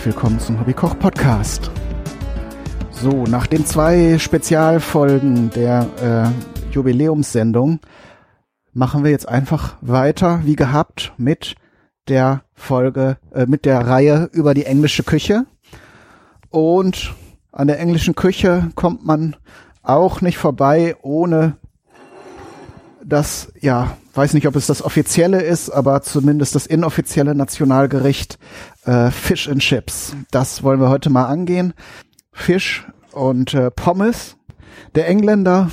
Herzlich willkommen zum Hobbykoch Podcast. So, nach den zwei Spezialfolgen der äh, Jubiläumssendung machen wir jetzt einfach weiter, wie gehabt, mit der Folge, äh, mit der Reihe über die englische Küche. Und an der englischen Küche kommt man auch nicht vorbei, ohne das, ja, weiß nicht, ob es das offizielle ist, aber zumindest das inoffizielle Nationalgericht äh, Fish and Chips. Das wollen wir heute mal angehen. Fisch und äh, Pommes. Der Engländer,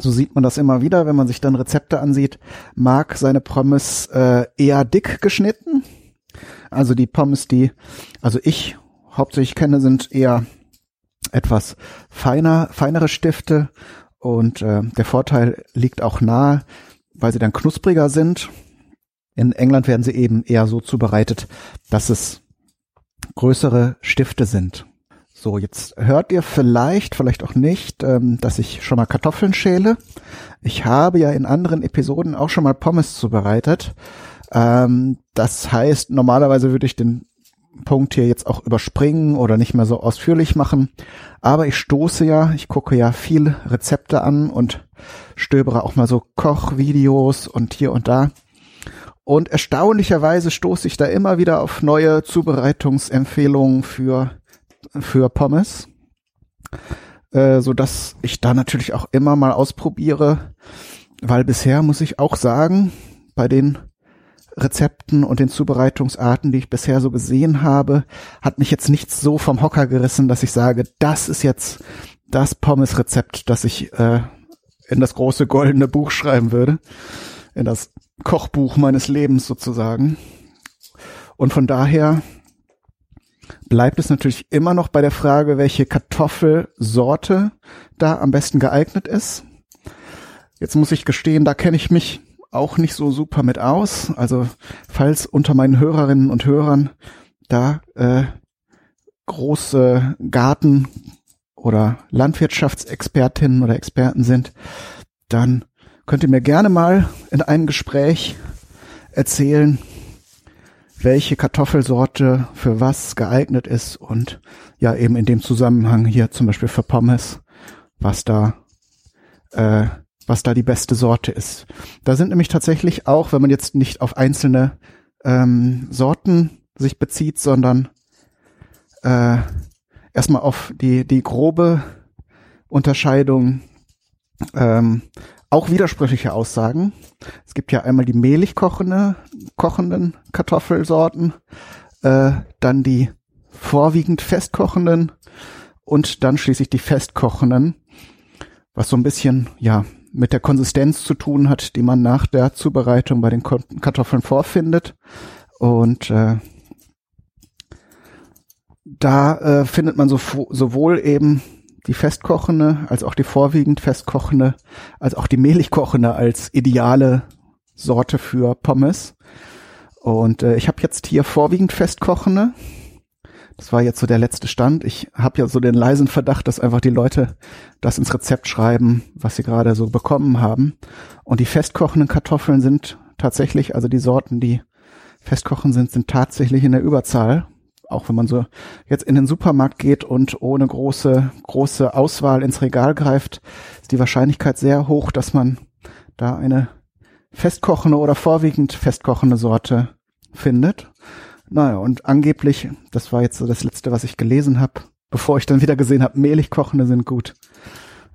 so sieht man das immer wieder, wenn man sich dann Rezepte ansieht, mag seine Pommes äh, eher dick geschnitten. Also die Pommes, die, also ich hauptsächlich kenne, sind eher etwas feiner, feinere Stifte und äh, der Vorteil liegt auch nahe, weil sie dann knuspriger sind. In England werden sie eben eher so zubereitet, dass es größere Stifte sind. So, jetzt hört ihr vielleicht, vielleicht auch nicht, ähm, dass ich schon mal Kartoffeln schäle. Ich habe ja in anderen Episoden auch schon mal Pommes zubereitet. Ähm, das heißt, normalerweise würde ich den Punkt hier jetzt auch überspringen oder nicht mehr so ausführlich machen. Aber ich stoße ja, ich gucke ja viel Rezepte an und stöbere auch mal so Kochvideos und hier und da. Und erstaunlicherweise stoße ich da immer wieder auf neue Zubereitungsempfehlungen für, für Pommes. Äh, so dass ich da natürlich auch immer mal ausprobiere, weil bisher muss ich auch sagen, bei den Rezepten und den Zubereitungsarten, die ich bisher so gesehen habe, hat mich jetzt nichts so vom Hocker gerissen, dass ich sage, das ist jetzt das Pommes-Rezept, das ich äh, in das große goldene Buch schreiben würde, in das Kochbuch meines Lebens sozusagen. Und von daher bleibt es natürlich immer noch bei der Frage, welche Kartoffelsorte da am besten geeignet ist. Jetzt muss ich gestehen, da kenne ich mich auch nicht so super mit aus. Also falls unter meinen Hörerinnen und Hörern da äh, große Garten- oder Landwirtschaftsexpertinnen oder Experten sind, dann könnt ihr mir gerne mal in einem Gespräch erzählen, welche Kartoffelsorte für was geeignet ist und ja eben in dem Zusammenhang hier zum Beispiel für Pommes, was da äh, was da die beste Sorte ist. Da sind nämlich tatsächlich auch, wenn man jetzt nicht auf einzelne ähm, Sorten sich bezieht, sondern äh, erstmal auf die, die grobe Unterscheidung ähm, auch widersprüchliche Aussagen. Es gibt ja einmal die mehlig kochende, kochenden Kartoffelsorten, äh, dann die vorwiegend festkochenden und dann schließlich die festkochenden, was so ein bisschen, ja, mit der Konsistenz zu tun hat, die man nach der Zubereitung bei den Kartoffeln vorfindet. Und äh, da äh, findet man so, sowohl eben die festkochende, als auch die vorwiegend festkochende, als auch die mehlig kochende als ideale Sorte für Pommes. Und äh, ich habe jetzt hier vorwiegend festkochende das war jetzt so der letzte Stand. Ich habe ja so den leisen Verdacht, dass einfach die Leute das ins Rezept schreiben, was sie gerade so bekommen haben. Und die festkochenden Kartoffeln sind tatsächlich, also die Sorten, die festkochen sind, sind tatsächlich in der Überzahl. Auch wenn man so jetzt in den Supermarkt geht und ohne große, große Auswahl ins Regal greift, ist die Wahrscheinlichkeit sehr hoch, dass man da eine festkochende oder vorwiegend festkochende Sorte findet. Naja, und angeblich, das war jetzt so das Letzte, was ich gelesen habe, bevor ich dann wieder gesehen habe, mehlig kochende sind gut,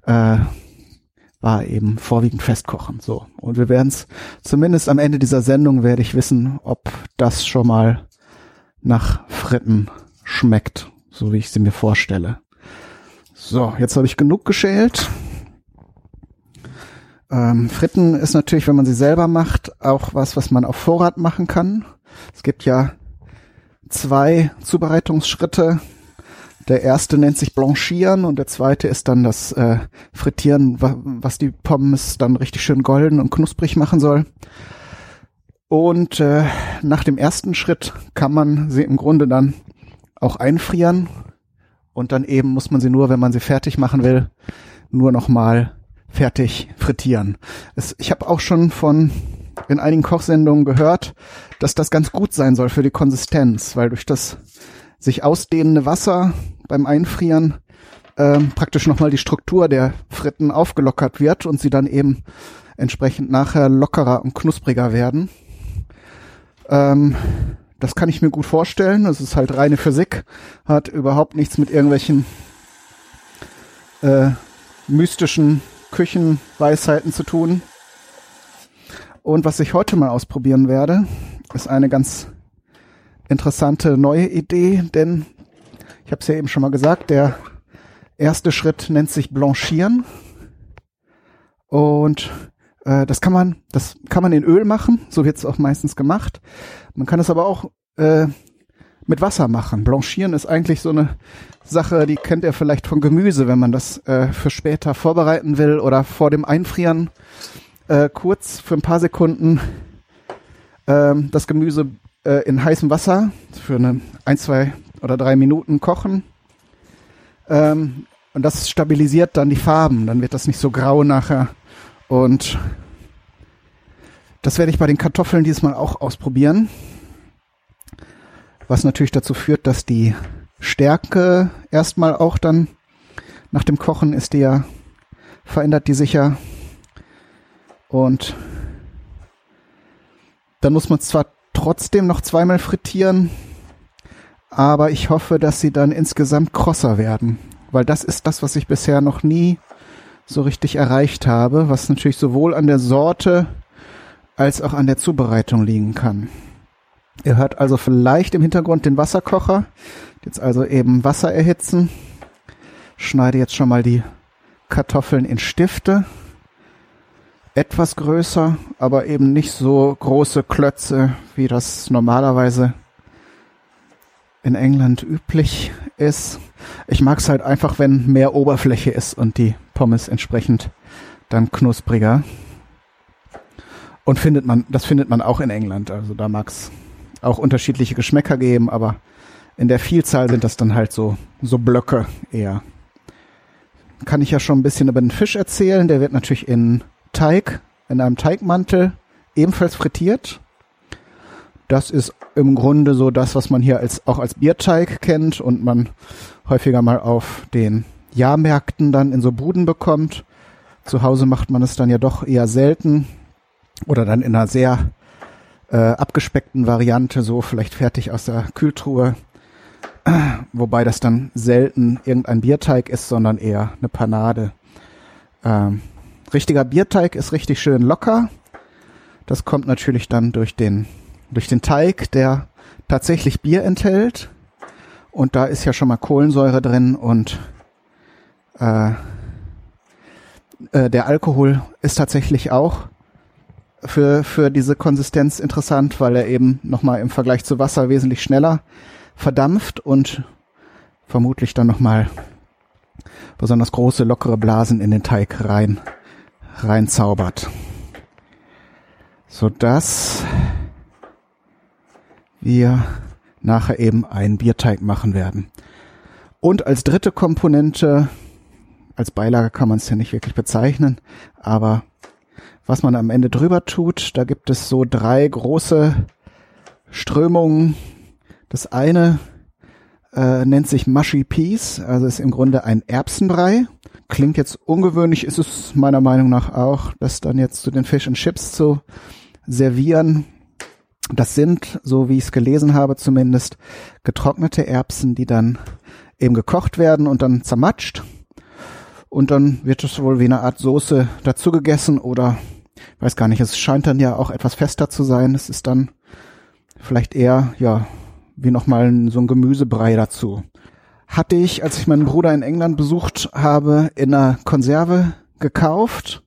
äh, war eben vorwiegend festkochen. So. Und wir werden es, zumindest am Ende dieser Sendung werde ich wissen, ob das schon mal nach Fritten schmeckt, so wie ich sie mir vorstelle. So, jetzt habe ich genug geschält. Ähm, Fritten ist natürlich, wenn man sie selber macht, auch was, was man auf Vorrat machen kann. Es gibt ja zwei Zubereitungsschritte. Der erste nennt sich Blanchieren und der zweite ist dann das äh, Frittieren, was die Pommes dann richtig schön golden und knusprig machen soll. Und äh, nach dem ersten Schritt kann man sie im Grunde dann auch einfrieren und dann eben muss man sie nur, wenn man sie fertig machen will, nur noch mal fertig frittieren. Es, ich habe auch schon von in einigen Kochsendungen gehört, dass das ganz gut sein soll für die Konsistenz, weil durch das sich ausdehnende Wasser beim Einfrieren ähm, praktisch nochmal die Struktur der Fritten aufgelockert wird und sie dann eben entsprechend nachher lockerer und knuspriger werden. Ähm, das kann ich mir gut vorstellen. Das ist halt reine Physik, hat überhaupt nichts mit irgendwelchen äh, mystischen Küchenweisheiten zu tun. Und was ich heute mal ausprobieren werde, ist eine ganz interessante neue Idee, denn ich habe es ja eben schon mal gesagt, der erste Schritt nennt sich Blanchieren. Und äh, das kann man, das kann man in Öl machen, so wird es auch meistens gemacht. Man kann es aber auch äh, mit Wasser machen. Blanchieren ist eigentlich so eine Sache, die kennt ihr vielleicht von Gemüse, wenn man das äh, für später vorbereiten will oder vor dem Einfrieren äh, kurz für ein paar Sekunden äh, das Gemüse äh, in heißem Wasser für eine ein, zwei oder drei Minuten kochen. Ähm, und das stabilisiert dann die Farben. Dann wird das nicht so grau nachher. Und das werde ich bei den Kartoffeln diesmal auch ausprobieren. Was natürlich dazu führt, dass die Stärke erstmal auch dann nach dem Kochen ist die ja, verändert die sicher. Und dann muss man zwar trotzdem noch zweimal frittieren, aber ich hoffe, dass sie dann insgesamt krosser werden, weil das ist das, was ich bisher noch nie so richtig erreicht habe, was natürlich sowohl an der Sorte als auch an der Zubereitung liegen kann. Ihr hört also vielleicht im Hintergrund den Wasserkocher. Jetzt also eben Wasser erhitzen. Schneide jetzt schon mal die Kartoffeln in Stifte. Etwas größer, aber eben nicht so große Klötze, wie das normalerweise in England üblich ist. Ich mag es halt einfach, wenn mehr Oberfläche ist und die Pommes entsprechend dann knuspriger. Und findet man, das findet man auch in England. Also da mag es auch unterschiedliche Geschmäcker geben, aber in der Vielzahl sind das dann halt so, so Blöcke eher. Kann ich ja schon ein bisschen über den Fisch erzählen. Der wird natürlich in Teig, in einem Teigmantel ebenfalls frittiert. Das ist im Grunde so das, was man hier als, auch als Bierteig kennt und man häufiger mal auf den Jahrmärkten dann in so Buden bekommt. Zu Hause macht man es dann ja doch eher selten oder dann in einer sehr äh, abgespeckten Variante, so vielleicht fertig aus der Kühltruhe. Wobei das dann selten irgendein Bierteig ist, sondern eher eine Panade. Ähm, richtiger Bierteig ist richtig schön locker. Das kommt natürlich dann durch den, durch den Teig, der tatsächlich Bier enthält. Und da ist ja schon mal Kohlensäure drin und äh, äh, der Alkohol ist tatsächlich auch für, für diese Konsistenz interessant, weil er eben nochmal im Vergleich zu Wasser wesentlich schneller verdampft und vermutlich dann nochmal besonders große, lockere Blasen in den Teig rein, reinzaubert. Sodass wir nachher eben einen Bierteig machen werden. Und als dritte Komponente, als Beilage kann man es ja nicht wirklich bezeichnen, aber was man am Ende drüber tut. Da gibt es so drei große Strömungen. Das eine äh, nennt sich Mushy Peas, also ist im Grunde ein Erbsenbrei. Klingt jetzt ungewöhnlich, ist es meiner Meinung nach auch, das dann jetzt zu den Fish and Chips zu servieren. Das sind, so wie ich es gelesen habe zumindest, getrocknete Erbsen, die dann eben gekocht werden und dann zermatscht. Und dann wird es wohl wie eine Art Soße dazu gegessen oder weiß gar nicht, es scheint dann ja auch etwas fester zu sein. Es ist dann vielleicht eher, ja, wie nochmal so ein Gemüsebrei dazu. Hatte ich, als ich meinen Bruder in England besucht habe, in einer Konserve gekauft.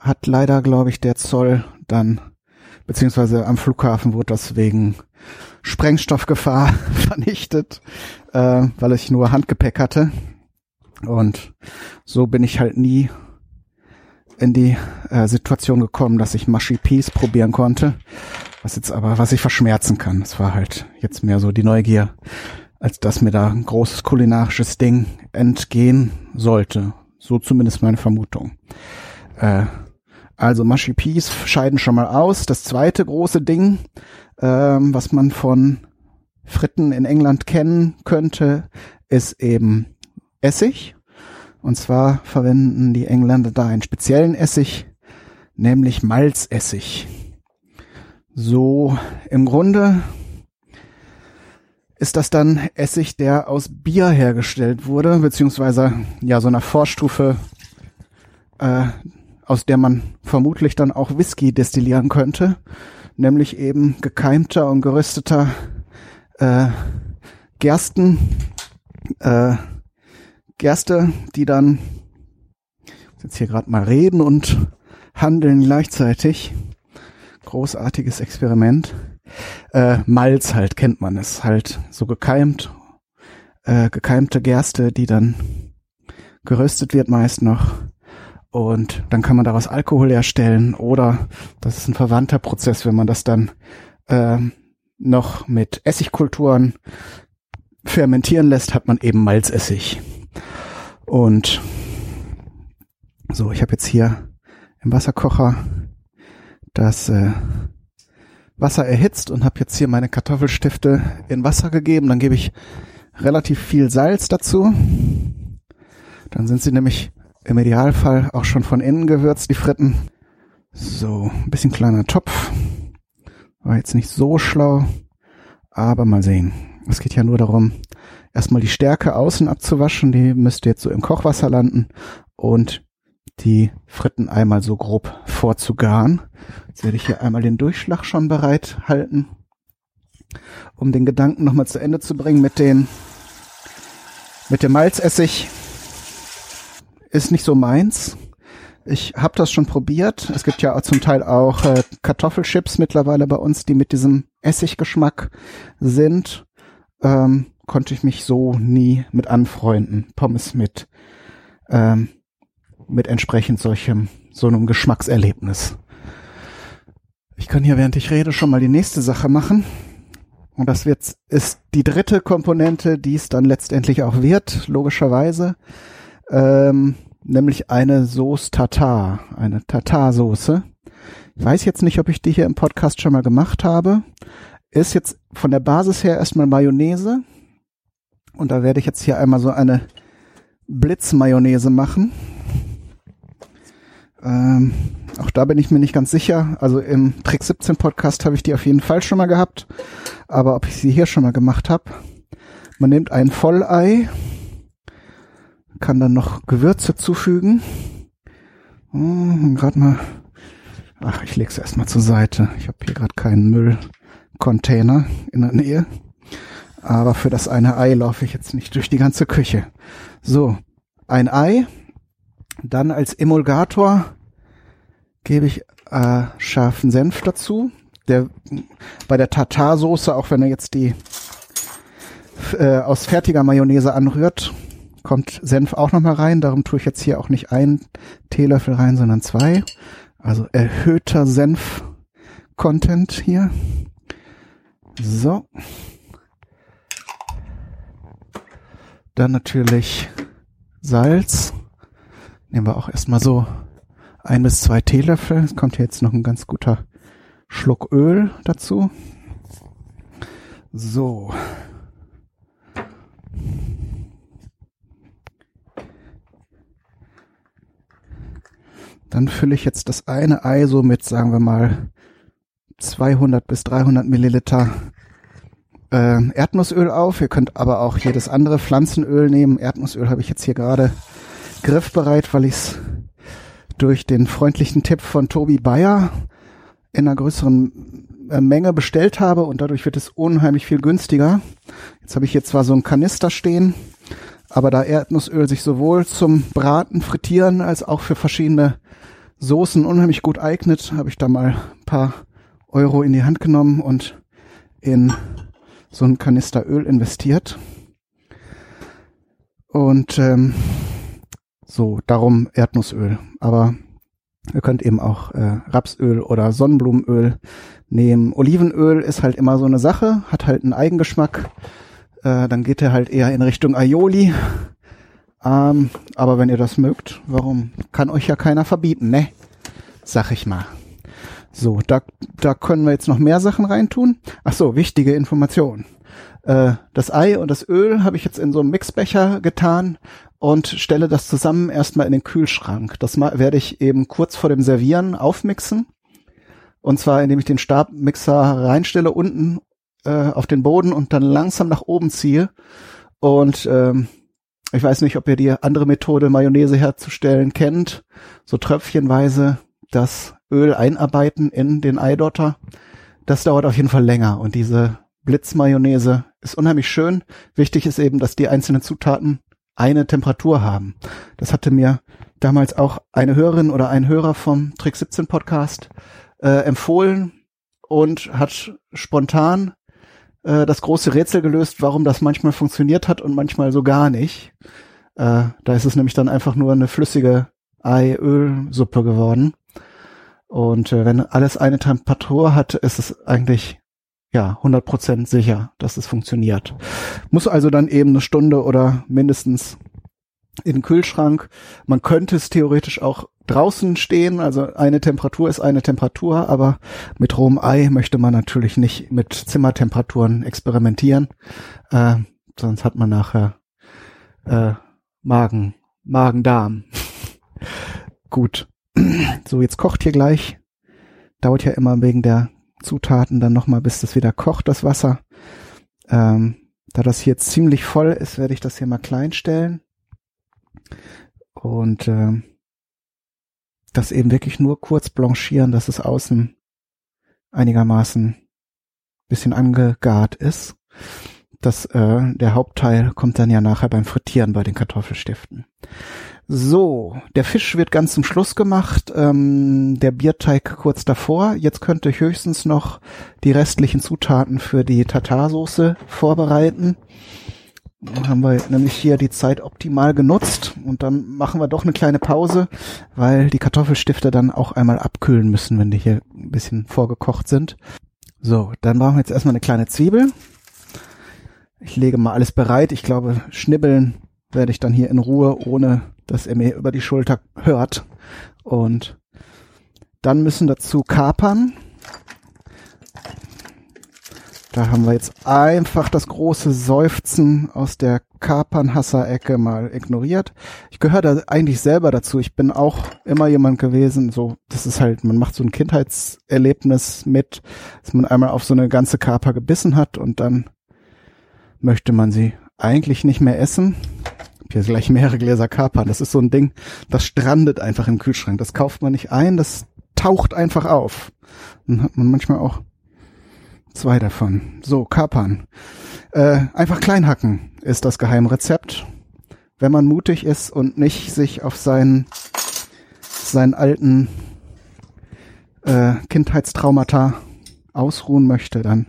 Hat leider, glaube ich, der Zoll dann, beziehungsweise am Flughafen wurde das wegen Sprengstoffgefahr vernichtet, äh, weil ich nur Handgepäck hatte. Und so bin ich halt nie in die äh, Situation gekommen, dass ich Mushy Peas probieren konnte, was jetzt aber, was ich verschmerzen kann. Es war halt jetzt mehr so die Neugier, als dass mir da ein großes kulinarisches Ding entgehen sollte. So zumindest meine Vermutung. Äh, Also Mushy Peas scheiden schon mal aus. Das zweite große Ding, ähm, was man von Fritten in England kennen könnte, ist eben Essig. Und zwar verwenden die Engländer da einen speziellen Essig, nämlich Malzessig. So, im Grunde ist das dann Essig, der aus Bier hergestellt wurde, beziehungsweise ja so einer Vorstufe, äh, aus der man vermutlich dann auch Whisky destillieren könnte, nämlich eben gekeimter und gerösteter äh, Gersten, äh, Gerste, die dann jetzt hier gerade mal reden und handeln gleichzeitig. Großartiges Experiment. Äh, Malz halt kennt man es halt so gekeimt, äh, gekeimte Gerste, die dann geröstet wird meist noch und dann kann man daraus Alkohol herstellen oder das ist ein verwandter Prozess, wenn man das dann äh, noch mit Essigkulturen fermentieren lässt, hat man eben Malzessig. Und so, ich habe jetzt hier im Wasserkocher das äh, Wasser erhitzt und habe jetzt hier meine Kartoffelstifte in Wasser gegeben. Dann gebe ich relativ viel Salz dazu. Dann sind sie nämlich im Idealfall auch schon von innen gewürzt, die Fritten. So, ein bisschen kleiner Topf. War jetzt nicht so schlau, aber mal sehen. Es geht ja nur darum, erstmal die Stärke außen abzuwaschen. Die müsste jetzt so im Kochwasser landen und die Fritten einmal so grob vorzugaren. Jetzt werde ich hier einmal den Durchschlag schon bereit halten, um den Gedanken nochmal zu Ende zu bringen mit den mit dem Malzessig ist nicht so meins. Ich habe das schon probiert. Es gibt ja zum Teil auch äh, Kartoffelchips mittlerweile bei uns, die mit diesem Essiggeschmack sind. Ähm, konnte ich mich so nie mit anfreunden. Pommes mit ähm, mit entsprechend solchem so einem Geschmackserlebnis. Ich kann hier, während ich rede, schon mal die nächste Sache machen. Und das wird, ist die dritte Komponente, die es dann letztendlich auch wird, logischerweise ähm, nämlich eine Sauce Tartar, eine Tartar-Soße. Ich weiß jetzt nicht, ob ich die hier im Podcast schon mal gemacht habe. Ist jetzt von der Basis her erstmal Mayonnaise. Und da werde ich jetzt hier einmal so eine Blitzmayonnaise machen. Ähm, auch da bin ich mir nicht ganz sicher. Also im Trick 17 Podcast habe ich die auf jeden Fall schon mal gehabt. Aber ob ich sie hier schon mal gemacht habe. Man nimmt ein Vollei, kann dann noch Gewürze zufügen. Oh, gerade mal. Ach, ich lege es erstmal zur Seite. Ich habe hier gerade keinen Müllcontainer in der Nähe. Aber für das eine Ei laufe ich jetzt nicht durch die ganze Küche. So, ein Ei. Dann als Emulgator gebe ich äh, scharfen Senf dazu. Der bei der Tartarsoße, auch wenn er jetzt die äh, aus fertiger Mayonnaise anrührt, kommt Senf auch nochmal rein. Darum tue ich jetzt hier auch nicht einen Teelöffel rein, sondern zwei. Also erhöhter Senf-Content hier. So. Dann natürlich Salz. Nehmen wir auch erstmal so ein bis zwei Teelöffel. Es kommt jetzt noch ein ganz guter Schluck Öl dazu. So. Dann fülle ich jetzt das eine Ei so mit, sagen wir mal, 200 bis 300 Milliliter äh, Erdnussöl auf. Ihr könnt aber auch jedes andere Pflanzenöl nehmen. Erdnussöl habe ich jetzt hier gerade griffbereit, weil ich es durch den freundlichen Tipp von Tobi Bayer in einer größeren äh, Menge bestellt habe und dadurch wird es unheimlich viel günstiger. Jetzt habe ich hier zwar so einen Kanister stehen, aber da Erdnussöl sich sowohl zum Braten, Frittieren als auch für verschiedene Soßen unheimlich gut eignet, habe ich da mal ein paar Euro in die Hand genommen und in so einen Kanister Öl investiert. Und ähm, so, darum Erdnussöl. Aber ihr könnt eben auch äh, Rapsöl oder Sonnenblumenöl nehmen. Olivenöl ist halt immer so eine Sache, hat halt einen Eigengeschmack. Äh, dann geht er halt eher in Richtung Aioli. Ähm, aber wenn ihr das mögt, warum? Kann euch ja keiner verbieten, ne? sag ich mal. So, da, da können wir jetzt noch mehr Sachen reintun. Ach so, wichtige Information. Äh, das Ei und das Öl habe ich jetzt in so einen Mixbecher getan und stelle das zusammen erstmal in den Kühlschrank. Das werde ich eben kurz vor dem Servieren aufmixen. Und zwar, indem ich den Stabmixer reinstelle unten äh, auf den Boden und dann langsam nach oben ziehe. Und ähm, ich weiß nicht, ob ihr die andere Methode, Mayonnaise herzustellen, kennt. So tröpfchenweise das Öl einarbeiten in den Eidotter. Das dauert auf jeden Fall länger. Und diese Blitzmayonnaise ist unheimlich schön. Wichtig ist eben, dass die einzelnen Zutaten eine Temperatur haben. Das hatte mir damals auch eine Hörerin oder ein Hörer vom Trick 17 Podcast äh, empfohlen und hat spontan äh, das große Rätsel gelöst, warum das manchmal funktioniert hat und manchmal so gar nicht. Äh, da ist es nämlich dann einfach nur eine flüssige Ei-Öl-Suppe geworden. Und äh, wenn alles eine Temperatur hat, ist es eigentlich ja 100% sicher, dass es funktioniert. Muss also dann eben eine Stunde oder mindestens in den Kühlschrank. Man könnte es theoretisch auch draußen stehen, also eine Temperatur ist eine Temperatur, aber mit rohem Ei möchte man natürlich nicht mit Zimmertemperaturen experimentieren, äh, sonst hat man nachher äh, Magen, Magen-Darm. Gut. So, jetzt kocht hier gleich. Dauert ja immer wegen der Zutaten dann nochmal, bis das wieder kocht, das Wasser. Ähm, da das hier ziemlich voll ist, werde ich das hier mal klein stellen. Und äh, das eben wirklich nur kurz blanchieren, dass es außen einigermaßen bisschen angegart ist. Das, äh, der Hauptteil kommt dann ja nachher beim Frittieren bei den Kartoffelstiften. So, der Fisch wird ganz zum Schluss gemacht, ähm, der Bierteig kurz davor. Jetzt könnte ich höchstens noch die restlichen Zutaten für die Tartarsoße vorbereiten. Dann haben wir nämlich hier die Zeit optimal genutzt und dann machen wir doch eine kleine Pause, weil die Kartoffelstifte dann auch einmal abkühlen müssen, wenn die hier ein bisschen vorgekocht sind. So, dann brauchen wir jetzt erstmal eine kleine Zwiebel. Ich lege mal alles bereit. Ich glaube, schnibbeln werde ich dann hier in Ruhe, ohne dass er mir über die Schulter hört. Und dann müssen dazu Kapern. Da haben wir jetzt einfach das große Seufzen aus der Kapernhasser-Ecke mal ignoriert. Ich gehöre da eigentlich selber dazu. Ich bin auch immer jemand gewesen, so, das ist halt, man macht so ein Kindheitserlebnis mit, dass man einmal auf so eine ganze Kaper gebissen hat und dann möchte man sie eigentlich nicht mehr essen. Hier gleich mehrere Gläser Kapern. Das ist so ein Ding, das strandet einfach im Kühlschrank. Das kauft man nicht ein, das taucht einfach auf. Dann hat man manchmal auch Zwei davon. So, Kapern. Äh, einfach klein hacken ist das Geheimrezept. Wenn man mutig ist und nicht sich auf seinen, seinen alten äh, Kindheitstraumata ausruhen möchte, dann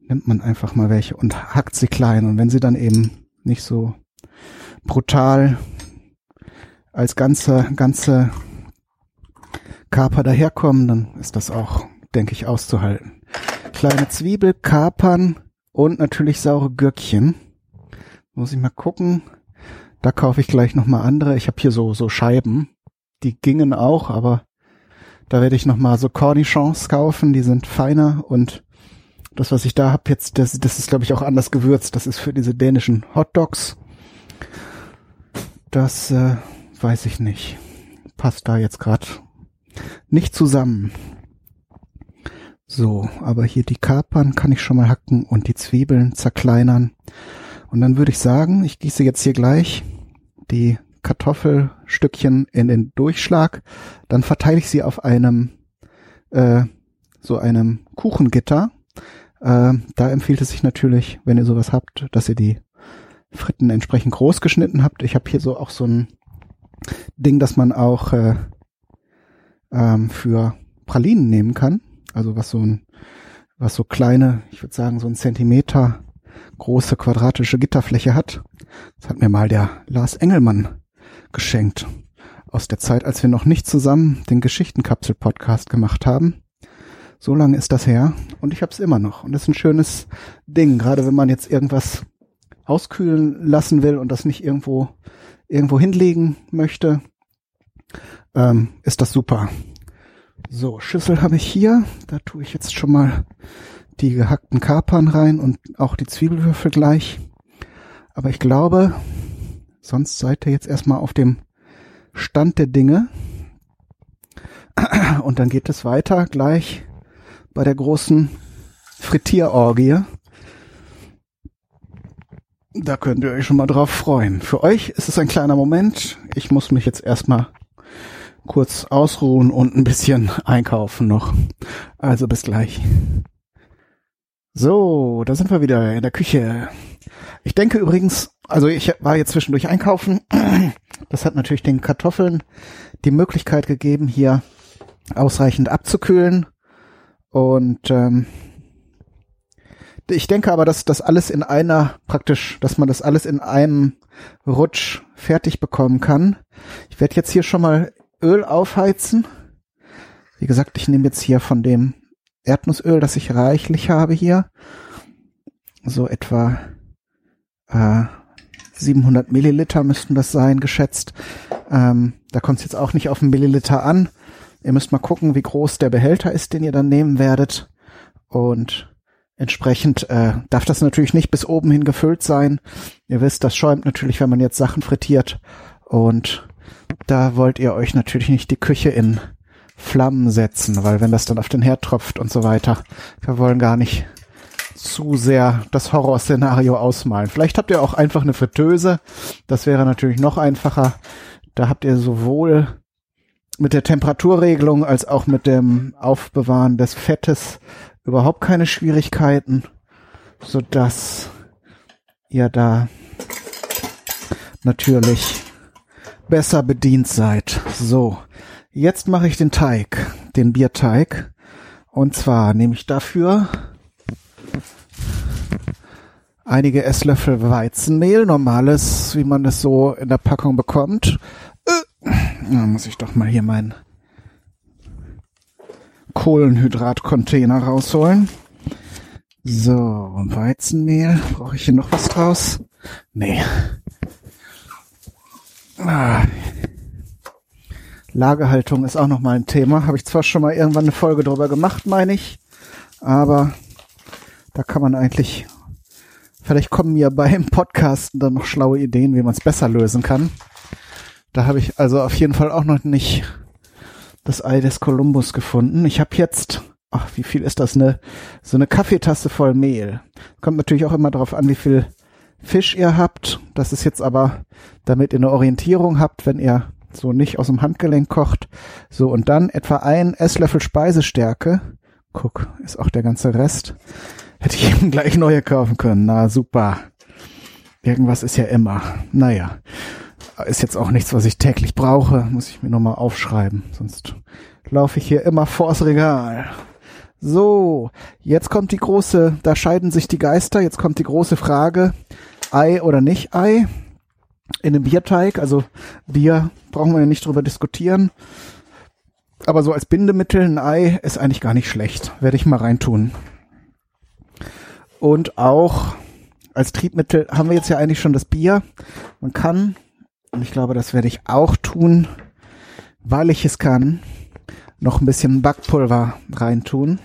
nimmt man einfach mal welche und hackt sie klein. Und wenn sie dann eben nicht so brutal als ganze, ganze Kaper daherkommen, dann ist das auch, denke ich, auszuhalten kleine Zwiebel, Kapern und natürlich saure Gürkchen. Muss ich mal gucken. Da kaufe ich gleich nochmal andere. Ich habe hier so, so Scheiben. Die gingen auch, aber da werde ich nochmal so Cornichons kaufen. Die sind feiner und das, was ich da habe jetzt, das, das ist, glaube ich, auch anders gewürzt. Das ist für diese dänischen Hotdogs. Das äh, weiß ich nicht. Passt da jetzt gerade nicht zusammen. So, aber hier die Kapern kann ich schon mal hacken und die Zwiebeln zerkleinern. Und dann würde ich sagen, ich gieße jetzt hier gleich die Kartoffelstückchen in den Durchschlag. Dann verteile ich sie auf einem äh, so einem Kuchengitter. Äh, da empfiehlt es sich natürlich, wenn ihr sowas habt, dass ihr die Fritten entsprechend groß geschnitten habt. Ich habe hier so auch so ein Ding, das man auch äh, ähm, für Pralinen nehmen kann. Also was so ein, was so kleine, ich würde sagen so ein Zentimeter große quadratische Gitterfläche hat. Das hat mir mal der Lars Engelmann geschenkt. Aus der Zeit, als wir noch nicht zusammen den Geschichtenkapsel-Podcast gemacht haben. So lange ist das her und ich habe es immer noch. Und das ist ein schönes Ding, gerade wenn man jetzt irgendwas auskühlen lassen will und das nicht irgendwo irgendwo hinlegen möchte, ähm, ist das super. So, Schüssel habe ich hier. Da tue ich jetzt schon mal die gehackten Kapern rein und auch die Zwiebelwürfel gleich. Aber ich glaube, sonst seid ihr jetzt erstmal auf dem Stand der Dinge. Und dann geht es weiter gleich bei der großen Frittierorgie. Da könnt ihr euch schon mal drauf freuen. Für euch ist es ein kleiner Moment. Ich muss mich jetzt erstmal kurz ausruhen und ein bisschen einkaufen noch. Also bis gleich. So, da sind wir wieder in der Küche. Ich denke übrigens, also ich war jetzt zwischendurch einkaufen. Das hat natürlich den Kartoffeln die Möglichkeit gegeben, hier ausreichend abzukühlen. Und ähm, ich denke aber, dass das alles in einer praktisch, dass man das alles in einem Rutsch fertig bekommen kann. Ich werde jetzt hier schon mal Öl aufheizen. Wie gesagt, ich nehme jetzt hier von dem Erdnussöl, das ich reichlich habe hier, so etwa äh, 700 Milliliter müssten das sein, geschätzt. Ähm, da kommt es jetzt auch nicht auf einen Milliliter an. Ihr müsst mal gucken, wie groß der Behälter ist, den ihr dann nehmen werdet. Und entsprechend äh, darf das natürlich nicht bis oben hin gefüllt sein. Ihr wisst, das schäumt natürlich, wenn man jetzt Sachen frittiert. Und da wollt ihr euch natürlich nicht die Küche in Flammen setzen, weil wenn das dann auf den Herd tropft und so weiter, wir wollen gar nicht zu sehr das Horrorszenario ausmalen. Vielleicht habt ihr auch einfach eine Fritteuse. Das wäre natürlich noch einfacher. Da habt ihr sowohl mit der Temperaturregelung als auch mit dem Aufbewahren des Fettes überhaupt keine Schwierigkeiten, so dass ihr da natürlich besser bedient seid. So, jetzt mache ich den Teig, den Bierteig. Und zwar nehme ich dafür einige Esslöffel Weizenmehl, normales, wie man es so in der Packung bekommt. Da muss ich doch mal hier meinen Kohlenhydratcontainer rausholen. So, Weizenmehl. Brauche ich hier noch was draus? Nee. Ah. Lagerhaltung ist auch noch mal ein Thema. Habe ich zwar schon mal irgendwann eine Folge drüber gemacht, meine ich. Aber da kann man eigentlich, vielleicht kommen mir beim Podcasten dann noch schlaue Ideen, wie man es besser lösen kann. Da habe ich also auf jeden Fall auch noch nicht das Ei des Kolumbus gefunden. Ich habe jetzt, ach, wie viel ist das, ne? So eine Kaffeetasse voll Mehl. Kommt natürlich auch immer darauf an, wie viel Fisch ihr habt. Das ist jetzt aber, damit ihr eine Orientierung habt, wenn ihr so nicht aus dem Handgelenk kocht. So, und dann etwa ein Esslöffel Speisestärke. Guck, ist auch der ganze Rest. Hätte ich eben gleich neue kaufen können. Na, super. Irgendwas ist ja immer. Naja. Ist jetzt auch nichts, was ich täglich brauche. Muss ich mir nochmal aufschreiben. Sonst laufe ich hier immer vors Regal. So, jetzt kommt die große, da scheiden sich die Geister. Jetzt kommt die große Frage, Ei oder nicht Ei in einem Bierteig. Also Bier brauchen wir ja nicht drüber diskutieren. Aber so als Bindemittel ein Ei ist eigentlich gar nicht schlecht. Werde ich mal reintun. Und auch als Triebmittel haben wir jetzt ja eigentlich schon das Bier. Man kann und ich glaube, das werde ich auch tun, weil ich es kann, noch ein bisschen Backpulver reintun.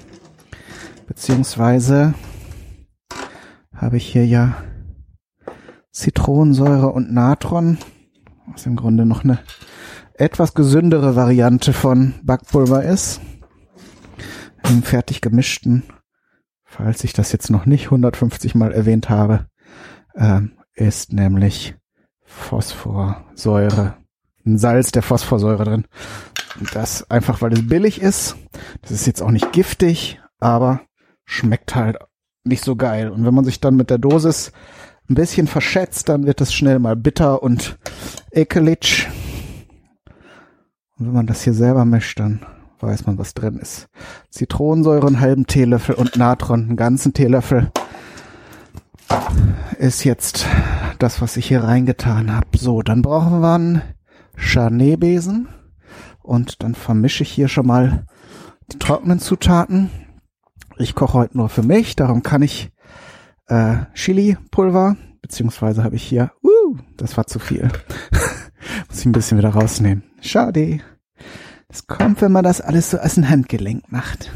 Beziehungsweise habe ich hier ja Zitronensäure und Natron, was im Grunde noch eine etwas gesündere Variante von Backpulver ist. Im fertig gemischten, falls ich das jetzt noch nicht 150 mal erwähnt habe, äh, ist nämlich Phosphorsäure. Ein Salz der Phosphorsäure drin. Und das einfach, weil es billig ist. Das ist jetzt auch nicht giftig, aber schmeckt halt nicht so geil. Und wenn man sich dann mit der Dosis ein bisschen verschätzt, dann wird es schnell mal bitter und ekelig. Und wenn man das hier selber mischt, dann weiß man, was drin ist. Zitronensäure einen halben Teelöffel und Natron einen ganzen Teelöffel ist jetzt das, was ich hier reingetan habe. So, dann brauchen wir einen Charnetbesen und dann vermische ich hier schon mal die trockenen Zutaten. Ich koche heute nur für mich, darum kann ich äh, Chili-Pulver, beziehungsweise habe ich hier, uh, das war zu viel. Muss ich ein bisschen wieder rausnehmen. Schade. Es kommt, wenn man das alles so aus dem Handgelenk macht.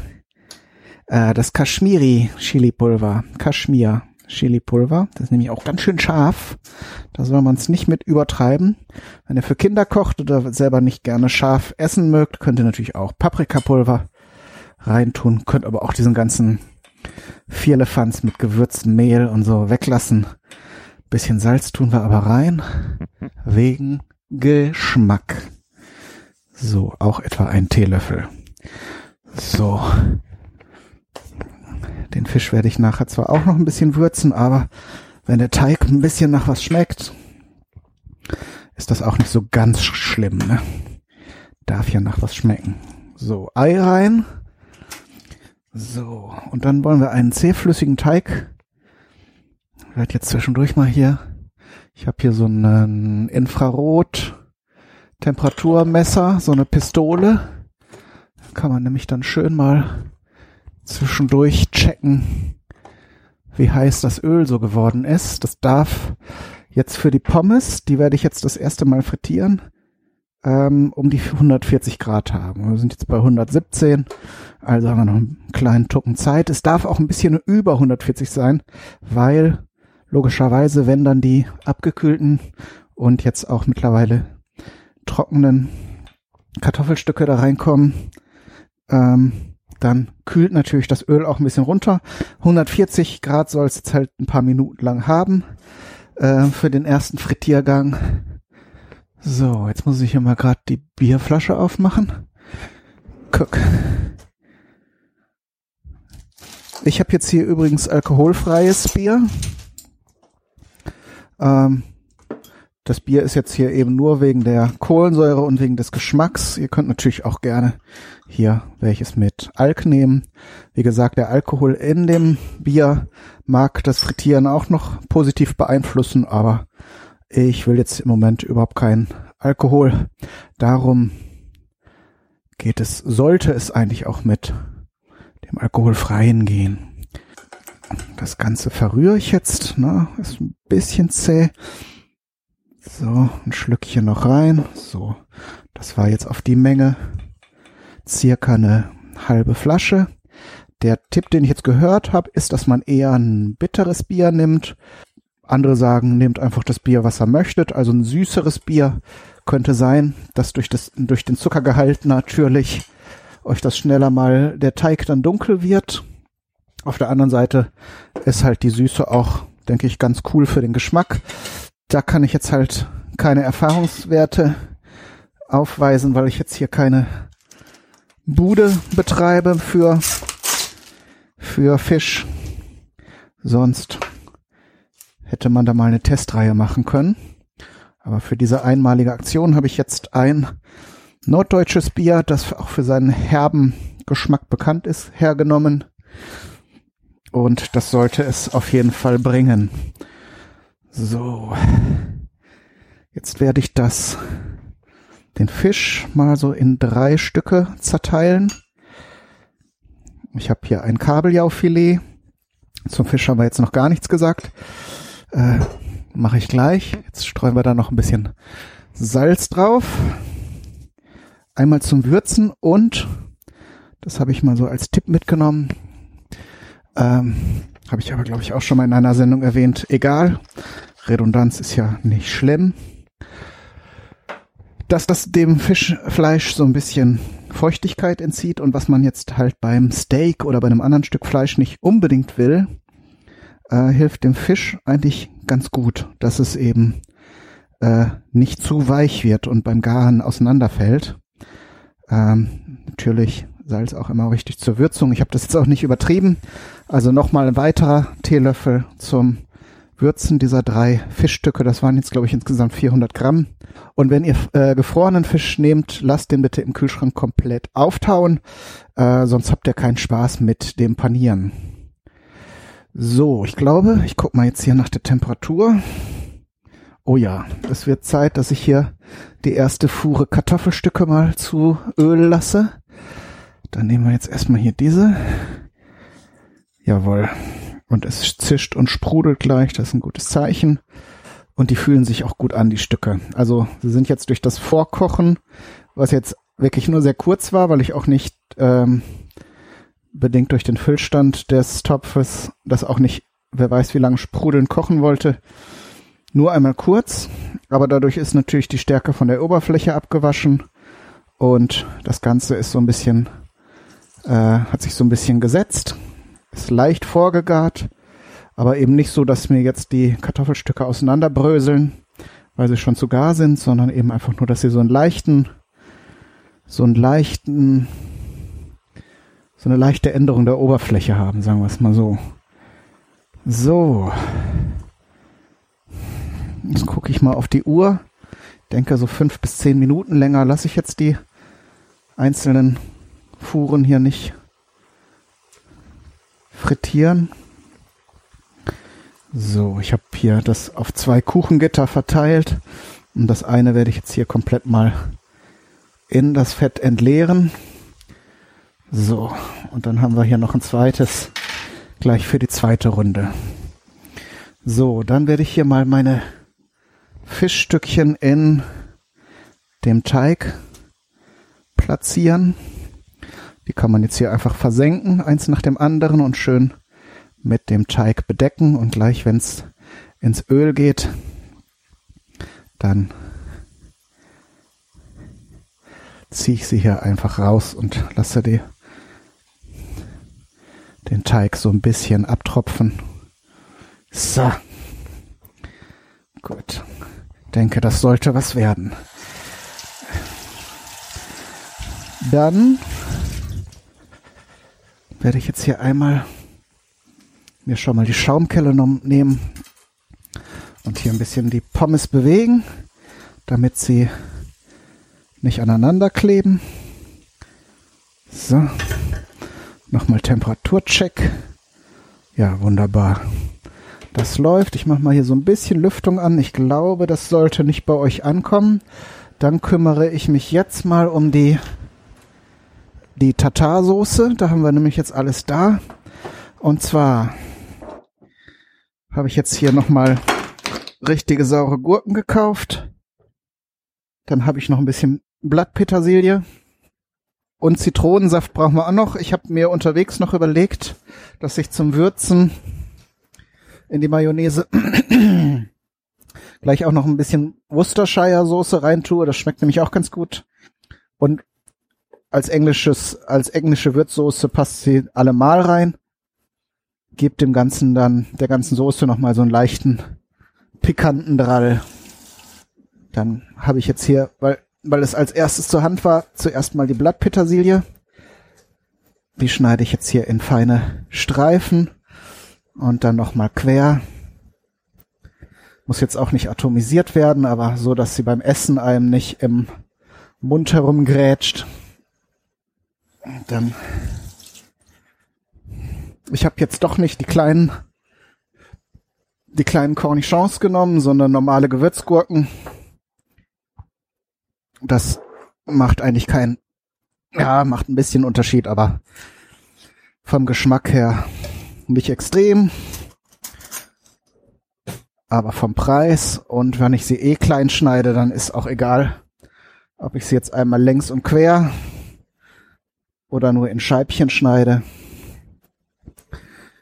Äh, das Kashmiri-Chili-Pulver. Kashmir. Chili-Pulver. Das ist nämlich auch ganz schön scharf. Da soll man es nicht mit übertreiben. Wenn ihr für Kinder kocht oder selber nicht gerne scharf essen mögt, könnt ihr natürlich auch Paprikapulver reintun. Könnt aber auch diesen ganzen Vierlefanz mit gewürztem Mehl und so weglassen. Bisschen Salz tun wir aber rein. Wegen Geschmack. So, auch etwa ein Teelöffel. So. Den Fisch werde ich nachher zwar auch noch ein bisschen würzen, aber wenn der Teig ein bisschen nach was schmeckt, ist das auch nicht so ganz schlimm. Ne? Darf ja nach was schmecken. So, Ei rein. So, und dann wollen wir einen zähflüssigen Teig. Ich werde jetzt zwischendurch mal hier. Ich habe hier so einen Infrarot Temperaturmesser, so eine Pistole. Kann man nämlich dann schön mal zwischendurch checken, wie heiß das Öl so geworden ist. Das darf jetzt für die Pommes, die werde ich jetzt das erste Mal frittieren, ähm, um die 140 Grad haben. Wir sind jetzt bei 117, also haben wir noch einen kleinen Tucken Zeit. Es darf auch ein bisschen über 140 sein, weil logischerweise, wenn dann die abgekühlten und jetzt auch mittlerweile trockenen Kartoffelstücke da reinkommen, ähm, dann kühlt natürlich das Öl auch ein bisschen runter. 140 Grad soll es jetzt halt ein paar Minuten lang haben äh, für den ersten Frittiergang. So, jetzt muss ich hier mal gerade die Bierflasche aufmachen. Guck. Ich habe jetzt hier übrigens alkoholfreies Bier. Ähm, das Bier ist jetzt hier eben nur wegen der Kohlensäure und wegen des Geschmacks. Ihr könnt natürlich auch gerne hier welches mit Alk nehmen. Wie gesagt, der Alkohol in dem Bier mag das Frittieren auch noch positiv beeinflussen, aber ich will jetzt im Moment überhaupt keinen Alkohol. Darum geht es, sollte es eigentlich auch mit dem Alkoholfreien gehen. Das Ganze verrühre ich jetzt, ne? Ist ein bisschen zäh. So, ein Schlückchen noch rein. So, das war jetzt auf die Menge circa eine halbe Flasche. Der Tipp, den ich jetzt gehört habe, ist, dass man eher ein bitteres Bier nimmt. Andere sagen, nehmt einfach das Bier, was ihr möchtet. Also ein süßeres Bier könnte sein, dass durch, das, durch den Zuckergehalt natürlich euch das schneller mal der Teig dann dunkel wird. Auf der anderen Seite ist halt die Süße auch, denke ich, ganz cool für den Geschmack da kann ich jetzt halt keine Erfahrungswerte aufweisen, weil ich jetzt hier keine Bude betreibe für, für Fisch. Sonst hätte man da mal eine Testreihe machen können. Aber für diese einmalige Aktion habe ich jetzt ein norddeutsches Bier, das auch für seinen herben Geschmack bekannt ist, hergenommen. Und das sollte es auf jeden Fall bringen. So. Jetzt werde ich das, den Fisch mal so in drei Stücke zerteilen. Ich habe hier ein Kabeljaufilet. Zum Fisch haben wir jetzt noch gar nichts gesagt. Äh, Mache ich gleich. Jetzt streuen wir da noch ein bisschen Salz drauf. Einmal zum Würzen und, das habe ich mal so als Tipp mitgenommen, ähm, habe ich aber, glaube ich, auch schon mal in einer Sendung erwähnt. Egal. Redundanz ist ja nicht schlimm. Dass das dem Fischfleisch so ein bisschen Feuchtigkeit entzieht und was man jetzt halt beim Steak oder bei einem anderen Stück Fleisch nicht unbedingt will, äh, hilft dem Fisch eigentlich ganz gut, dass es eben äh, nicht zu weich wird und beim Garen auseinanderfällt. Ähm, natürlich Salz auch immer richtig zur Würzung. Ich habe das jetzt auch nicht übertrieben. Also nochmal ein weiterer Teelöffel zum Würzen dieser drei Fischstücke. Das waren jetzt, glaube ich, insgesamt 400 Gramm. Und wenn ihr äh, gefrorenen Fisch nehmt, lasst den bitte im Kühlschrank komplett auftauen. Äh, sonst habt ihr keinen Spaß mit dem Panieren. So, ich glaube, ich guck mal jetzt hier nach der Temperatur. Oh ja, es wird Zeit, dass ich hier die erste Fuhre Kartoffelstücke mal zu Öl lasse. Dann nehmen wir jetzt erstmal hier diese. Jawohl. Und es zischt und sprudelt gleich, das ist ein gutes Zeichen. Und die fühlen sich auch gut an, die Stücke. Also sie sind jetzt durch das Vorkochen, was jetzt wirklich nur sehr kurz war, weil ich auch nicht ähm, bedingt durch den Füllstand des Topfes das auch nicht, wer weiß wie lange sprudeln kochen wollte. Nur einmal kurz, aber dadurch ist natürlich die Stärke von der Oberfläche abgewaschen und das Ganze ist so ein bisschen, äh, hat sich so ein bisschen gesetzt, ist leicht vorgegart, aber eben nicht so, dass mir jetzt die Kartoffelstücke auseinanderbröseln, weil sie schon zu gar sind, sondern eben einfach nur, dass sie so einen leichten, so einen leichten, so eine leichte Änderung der Oberfläche haben, sagen wir es mal so. So. Jetzt gucke ich mal auf die Uhr. Denke so fünf bis zehn Minuten länger lasse ich jetzt die einzelnen Fuhren hier nicht frittieren. So, ich habe hier das auf zwei Kuchengitter verteilt und das eine werde ich jetzt hier komplett mal in das Fett entleeren. So, und dann haben wir hier noch ein zweites gleich für die zweite Runde. So, dann werde ich hier mal meine Fischstückchen in dem Teig platzieren. Die kann man jetzt hier einfach versenken, eins nach dem anderen und schön mit dem Teig bedecken und gleich, wenn es ins Öl geht, dann ziehe ich sie hier einfach raus und lasse die, den Teig so ein bisschen abtropfen. So. Gut denke, das sollte was werden. Dann werde ich jetzt hier einmal mir schon mal die Schaumkelle nehmen und hier ein bisschen die Pommes bewegen, damit sie nicht aneinander kleben. So, nochmal Temperaturcheck. Ja, wunderbar. Das läuft. Ich mache mal hier so ein bisschen Lüftung an. Ich glaube, das sollte nicht bei euch ankommen. Dann kümmere ich mich jetzt mal um die, die Tatarsoße. Da haben wir nämlich jetzt alles da. Und zwar habe ich jetzt hier nochmal richtige saure Gurken gekauft. Dann habe ich noch ein bisschen Blattpetersilie. Und Zitronensaft brauchen wir auch noch. Ich habe mir unterwegs noch überlegt, dass ich zum Würzen in die Mayonnaise gleich auch noch ein bisschen Worcestershire Soße reintue. Das schmeckt nämlich auch ganz gut. Und als englisches, als englische Würzsoße passt sie allemal rein. Gebt dem Ganzen dann, der ganzen Soße nochmal so einen leichten, pikanten Drall. Dann habe ich jetzt hier, weil, weil es als erstes zur Hand war, zuerst mal die Blattpetersilie. Die schneide ich jetzt hier in feine Streifen und dann nochmal quer. Muss jetzt auch nicht atomisiert werden, aber so, dass sie beim Essen einem nicht im Mund herumgrätscht. Dann ich habe jetzt doch nicht die kleinen die kleinen Cornichons genommen, sondern normale Gewürzgurken. Das macht eigentlich keinen, ja, macht ein bisschen Unterschied, aber vom Geschmack her nicht extrem. Aber vom Preis und wenn ich sie eh klein schneide, dann ist auch egal, ob ich sie jetzt einmal längs und quer oder nur in Scheibchen schneide.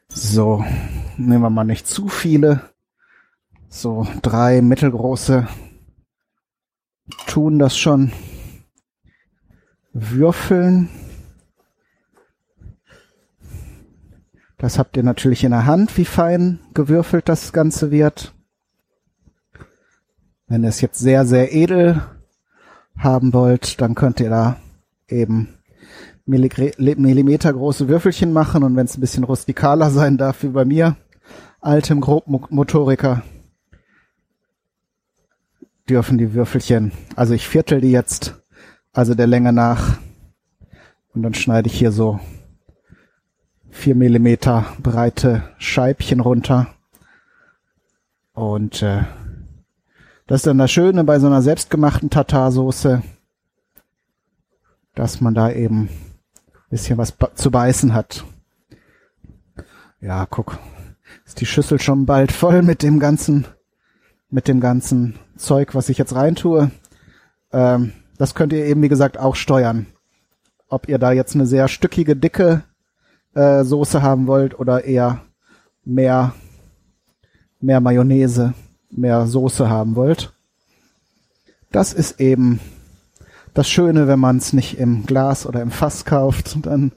So, nehmen wir mal nicht zu viele. So drei mittelgroße tun das schon. Würfeln. Das habt ihr natürlich in der Hand, wie fein gewürfelt das Ganze wird. Wenn ihr es jetzt sehr, sehr edel haben wollt, dann könnt ihr da eben Millimeter große Würfelchen machen und wenn es ein bisschen rustikaler sein darf wie bei mir, altem Grobmotoriker, dürfen die Würfelchen, also ich viertel die jetzt, also der Länge nach und dann schneide ich hier so vier Millimeter breite Scheibchen runter. Und äh, das ist dann das Schöne bei so einer selbstgemachten Tatarsoße, dass man da eben bisschen was zu beißen hat. Ja, guck, ist die Schüssel schon bald voll mit dem ganzen, mit dem ganzen Zeug, was ich jetzt reintue. Ähm, das könnt ihr eben, wie gesagt, auch steuern. Ob ihr da jetzt eine sehr stückige, dicke äh, Soße haben wollt oder eher mehr, mehr Mayonnaise, mehr Soße haben wollt. Das ist eben das Schöne, wenn man es nicht im Glas oder im Fass kauft. Dann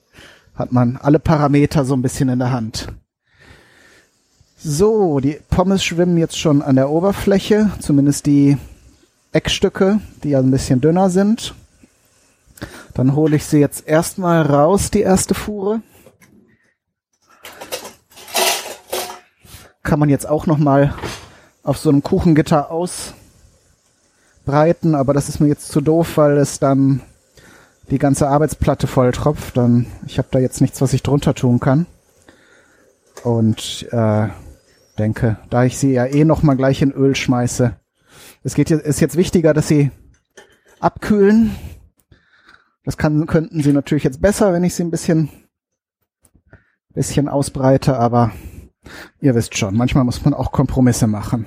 hat man alle Parameter so ein bisschen in der Hand. So, die Pommes schwimmen jetzt schon an der Oberfläche, zumindest die Eckstücke, die ja ein bisschen dünner sind. Dann hole ich sie jetzt erstmal raus, die erste Fuhre. Kann man jetzt auch noch mal auf so einem Kuchengitter ausbreiten, aber das ist mir jetzt zu doof, weil es dann die ganze Arbeitsplatte voll tropft. Dann ich habe da jetzt nichts, was ich drunter tun kann. Und äh, denke, da ich sie ja eh noch mal gleich in Öl schmeiße, es geht jetzt, ist jetzt wichtiger, dass sie abkühlen. Das kann, könnten sie natürlich jetzt besser, wenn ich sie ein bisschen, bisschen ausbreite, aber ihr wisst schon, manchmal muss man auch Kompromisse machen.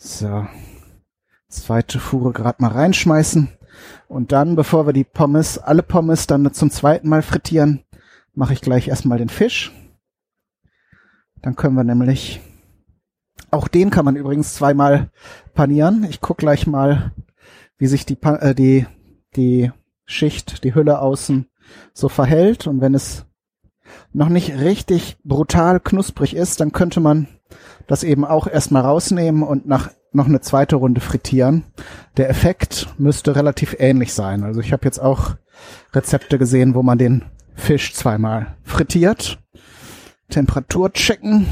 So. Zweite Fuhre gerade mal reinschmeißen. Und dann, bevor wir die Pommes, alle Pommes dann zum zweiten Mal frittieren, mache ich gleich erstmal den Fisch. Dann können wir nämlich, auch den kann man übrigens zweimal panieren. Ich guck gleich mal, wie sich die, äh, die, die Schicht, die Hülle außen so verhält. Und wenn es noch nicht richtig brutal knusprig ist, dann könnte man das eben auch erstmal rausnehmen und nach noch eine zweite Runde frittieren. Der Effekt müsste relativ ähnlich sein. Also ich habe jetzt auch Rezepte gesehen, wo man den Fisch zweimal frittiert Temperatur checken.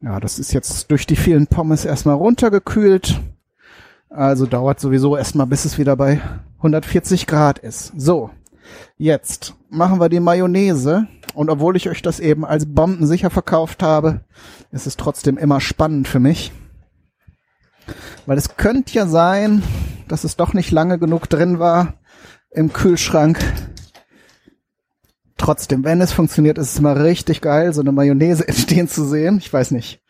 Ja, das ist jetzt durch die vielen Pommes erstmal runtergekühlt. Also dauert sowieso erstmal, bis es wieder bei 140 Grad ist. So, jetzt machen wir die Mayonnaise. Und obwohl ich euch das eben als bombensicher verkauft habe, ist es trotzdem immer spannend für mich. Weil es könnte ja sein, dass es doch nicht lange genug drin war im Kühlschrank trotzdem, wenn es funktioniert, ist es immer richtig geil, so eine Mayonnaise entstehen zu sehen. Ich weiß nicht.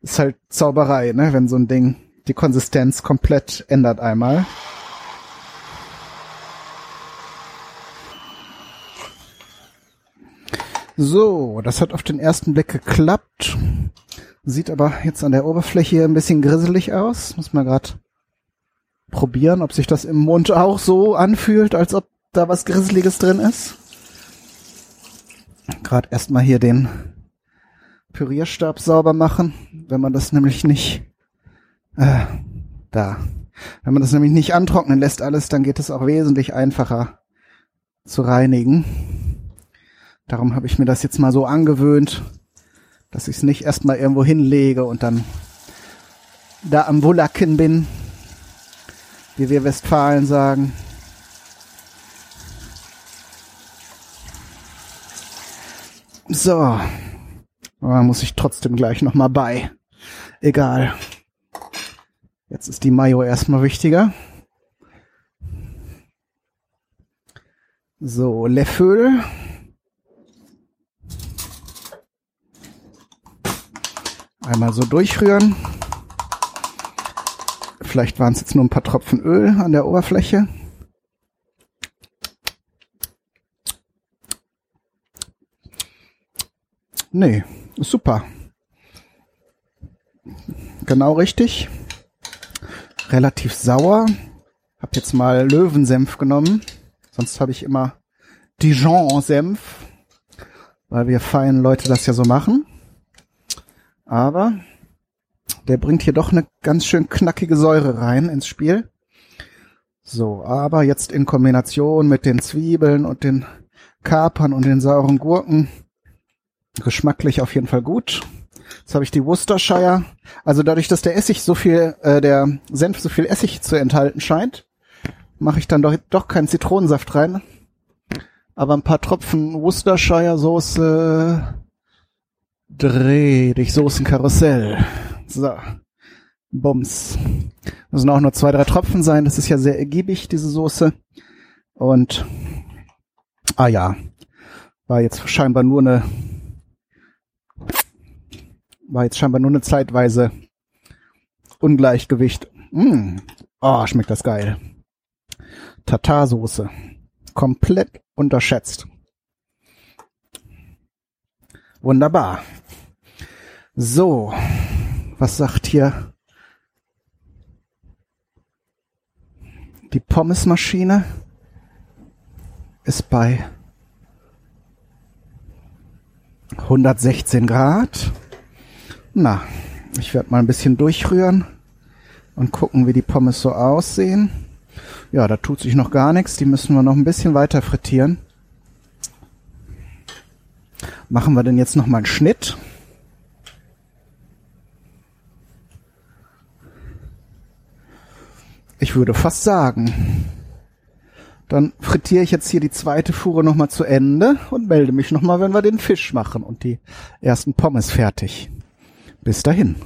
Ist halt Zauberei, ne, wenn so ein Ding die Konsistenz komplett ändert einmal. So, das hat auf den ersten Blick geklappt. Sieht aber jetzt an der Oberfläche ein bisschen grisselig aus. Muss man gerade probieren, ob sich das im Mund auch so anfühlt, als ob da was Grisseliges drin ist gerade erstmal hier den Pürierstab sauber machen, wenn man das nämlich nicht äh, da. Wenn man das nämlich nicht antrocknen lässt alles, dann geht es auch wesentlich einfacher zu reinigen. Darum habe ich mir das jetzt mal so angewöhnt, dass ich es nicht erstmal irgendwo hinlege und dann da am Wulacken bin, wie wir Westfalen sagen. So. Aber muss ich trotzdem gleich nochmal bei. Egal. Jetzt ist die Mayo erstmal wichtiger. So, Löffel. Einmal so durchrühren. Vielleicht waren es jetzt nur ein paar Tropfen Öl an der Oberfläche. Nee, ist super. Genau richtig. Relativ sauer. Hab jetzt mal Löwensenf genommen. Sonst habe ich immer Dijon-Senf, weil wir feinen Leute das ja so machen. Aber der bringt hier doch eine ganz schön knackige Säure rein ins Spiel. So, aber jetzt in Kombination mit den Zwiebeln und den Kapern und den sauren Gurken Geschmacklich auf jeden Fall gut. Jetzt habe ich die Worcestershire. Also dadurch, dass der Essig so viel, äh, der Senf so viel Essig zu enthalten scheint, mache ich dann doch, doch keinen Zitronensaft rein. Aber ein paar Tropfen Worcestershire Soße dreh dich Soßenkarussell. So. Bums. Müssen auch nur zwei, drei Tropfen sein. Das ist ja sehr ergiebig, diese Soße. Und, ah ja, war jetzt scheinbar nur eine war jetzt scheinbar nur eine zeitweise Ungleichgewicht Mm. Oh, schmeckt das geil. Tatarsoße. Komplett unterschätzt. Wunderbar. So, was sagt hier die Pommesmaschine? Ist bei 116 Grad. Na, ich werde mal ein bisschen durchrühren und gucken, wie die Pommes so aussehen. Ja, da tut sich noch gar nichts. Die müssen wir noch ein bisschen weiter frittieren. Machen wir denn jetzt noch mal einen Schnitt. Ich würde fast sagen, dann frittiere ich jetzt hier die zweite Fuhre noch mal zu Ende und melde mich noch mal, wenn wir den Fisch machen und die ersten Pommes fertig. Bis dahin.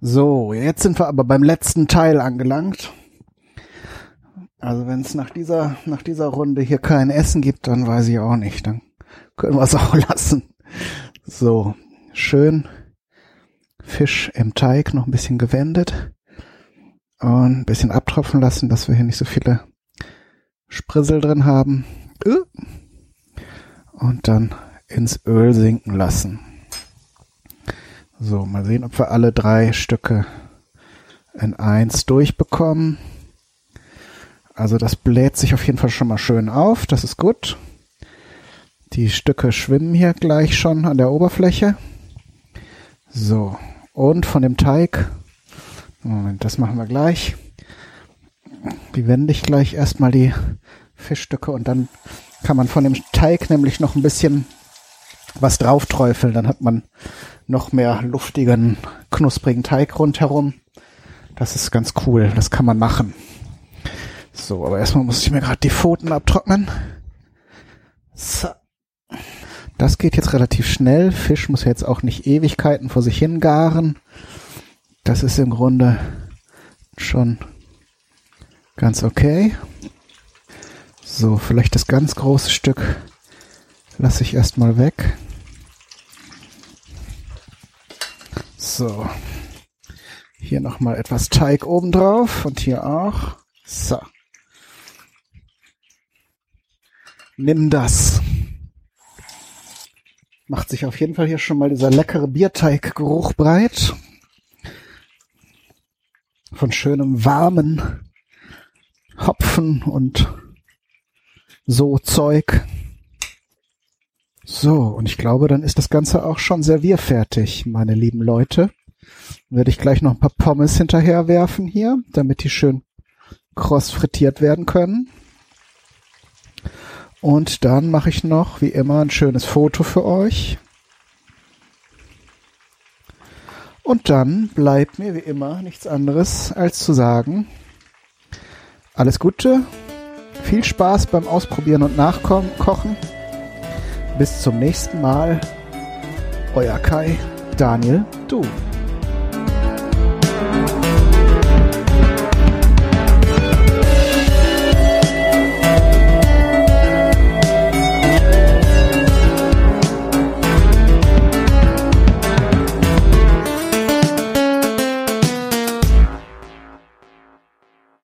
So, jetzt sind wir aber beim letzten Teil angelangt. Also wenn es nach dieser, nach dieser Runde hier kein Essen gibt, dann weiß ich auch nicht. Dann können wir es auch lassen. So, schön Fisch im Teig noch ein bisschen gewendet und ein bisschen abtropfen lassen, dass wir hier nicht so viele Sprissel drin haben. Und dann ins Öl sinken lassen. So, mal sehen, ob wir alle drei Stücke in eins durchbekommen. Also das bläht sich auf jeden Fall schon mal schön auf. Das ist gut. Die Stücke schwimmen hier gleich schon an der Oberfläche. So, und von dem Teig, Moment, das machen wir gleich. Die wende ich gleich erstmal die Fischstücke und dann kann man von dem Teig nämlich noch ein bisschen was drauf träufeln. Dann hat man noch mehr luftigen, knusprigen Teig rundherum. Das ist ganz cool. Das kann man machen. So, aber erstmal muss ich mir gerade die Pfoten abtrocknen. So. Das geht jetzt relativ schnell. Fisch muss jetzt auch nicht Ewigkeiten vor sich hin garen. Das ist im Grunde schon ganz okay. So, vielleicht das ganz große Stück lasse ich erstmal weg. So. Hier nochmal etwas Teig obendrauf und hier auch. So. Nimm das. Macht sich auf jeden Fall hier schon mal dieser leckere Bierteiggeruch breit. Von schönem warmen Hopfen und so Zeug. So, und ich glaube, dann ist das Ganze auch schon servierfertig, meine lieben Leute. Werde ich gleich noch ein paar Pommes hinterher werfen hier, damit die schön kross frittiert werden können. Und dann mache ich noch, wie immer, ein schönes Foto für euch. Und dann bleibt mir wie immer nichts anderes als zu sagen, alles Gute, viel Spaß beim Ausprobieren und Nachkochen. Bis zum nächsten Mal. Euer Kai, Daniel, du.